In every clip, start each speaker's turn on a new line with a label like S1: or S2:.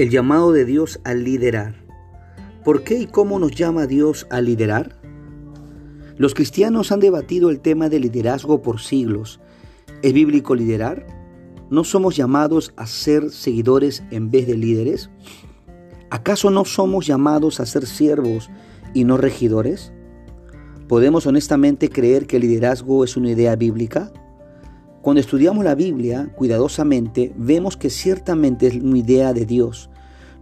S1: El llamado de Dios a liderar. ¿Por qué y cómo nos llama Dios a liderar? Los cristianos han debatido el tema del liderazgo por siglos. ¿Es bíblico liderar? ¿No somos llamados a ser seguidores en vez de líderes? ¿Acaso no somos llamados a ser siervos y no regidores? ¿Podemos honestamente creer que el liderazgo es una idea bíblica? Cuando estudiamos la Biblia cuidadosamente, vemos que ciertamente es una idea de Dios.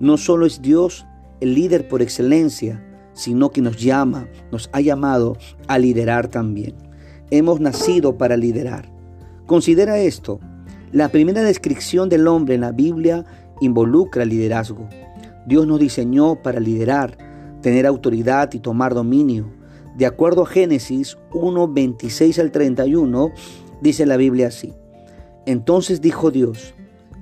S1: No solo es Dios el líder por excelencia, sino que nos llama, nos ha llamado a liderar también. Hemos nacido para liderar. Considera esto. La primera descripción del hombre en la Biblia involucra el liderazgo. Dios nos diseñó para liderar, tener autoridad y tomar dominio. De acuerdo a Génesis 1, 26 al 31, Dice la Biblia así. Entonces dijo Dios,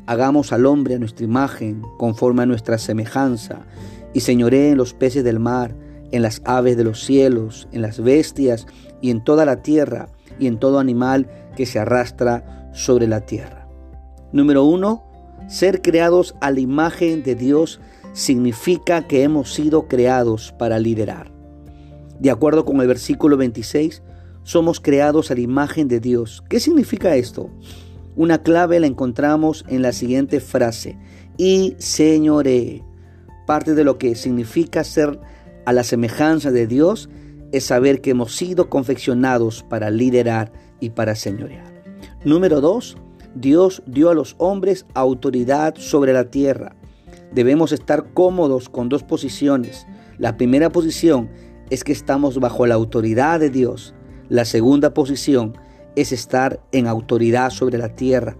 S1: hagamos al hombre a nuestra imagen, conforme a nuestra semejanza, y señoré en los peces del mar, en las aves de los cielos, en las bestias, y en toda la tierra, y en todo animal que se arrastra sobre la tierra. Número uno, ser creados a la imagen de Dios significa que hemos sido creados para liderar. De acuerdo con el versículo 26, somos creados a la imagen de Dios. ¿Qué significa esto? Una clave la encontramos en la siguiente frase, y señoré. Parte de lo que significa ser a la semejanza de Dios es saber que hemos sido confeccionados para liderar y para señorear. Número dos, Dios dio a los hombres autoridad sobre la tierra. Debemos estar cómodos con dos posiciones. La primera posición es que estamos bajo la autoridad de Dios la segunda posición es estar en autoridad sobre la tierra.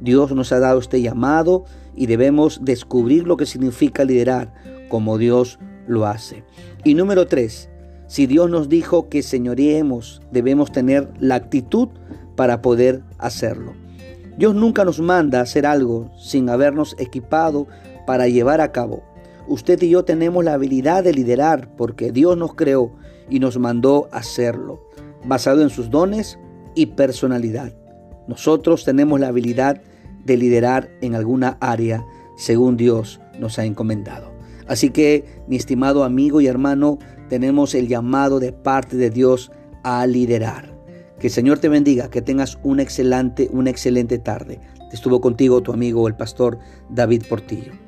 S1: Dios nos ha dado este llamado y debemos descubrir lo que significa liderar como Dios lo hace. Y número tres, si Dios nos dijo que señoreemos, debemos tener la actitud para poder hacerlo. Dios nunca nos manda a hacer algo sin habernos equipado para llevar a cabo. Usted y yo tenemos la habilidad de liderar porque Dios nos creó y nos mandó hacerlo basado en sus dones y personalidad. Nosotros tenemos la habilidad de liderar en alguna área según Dios nos ha encomendado. Así que, mi estimado amigo y hermano, tenemos el llamado de parte de Dios a liderar. Que el Señor te bendiga, que tengas una excelente, una excelente tarde. Estuvo contigo tu amigo el pastor David Portillo.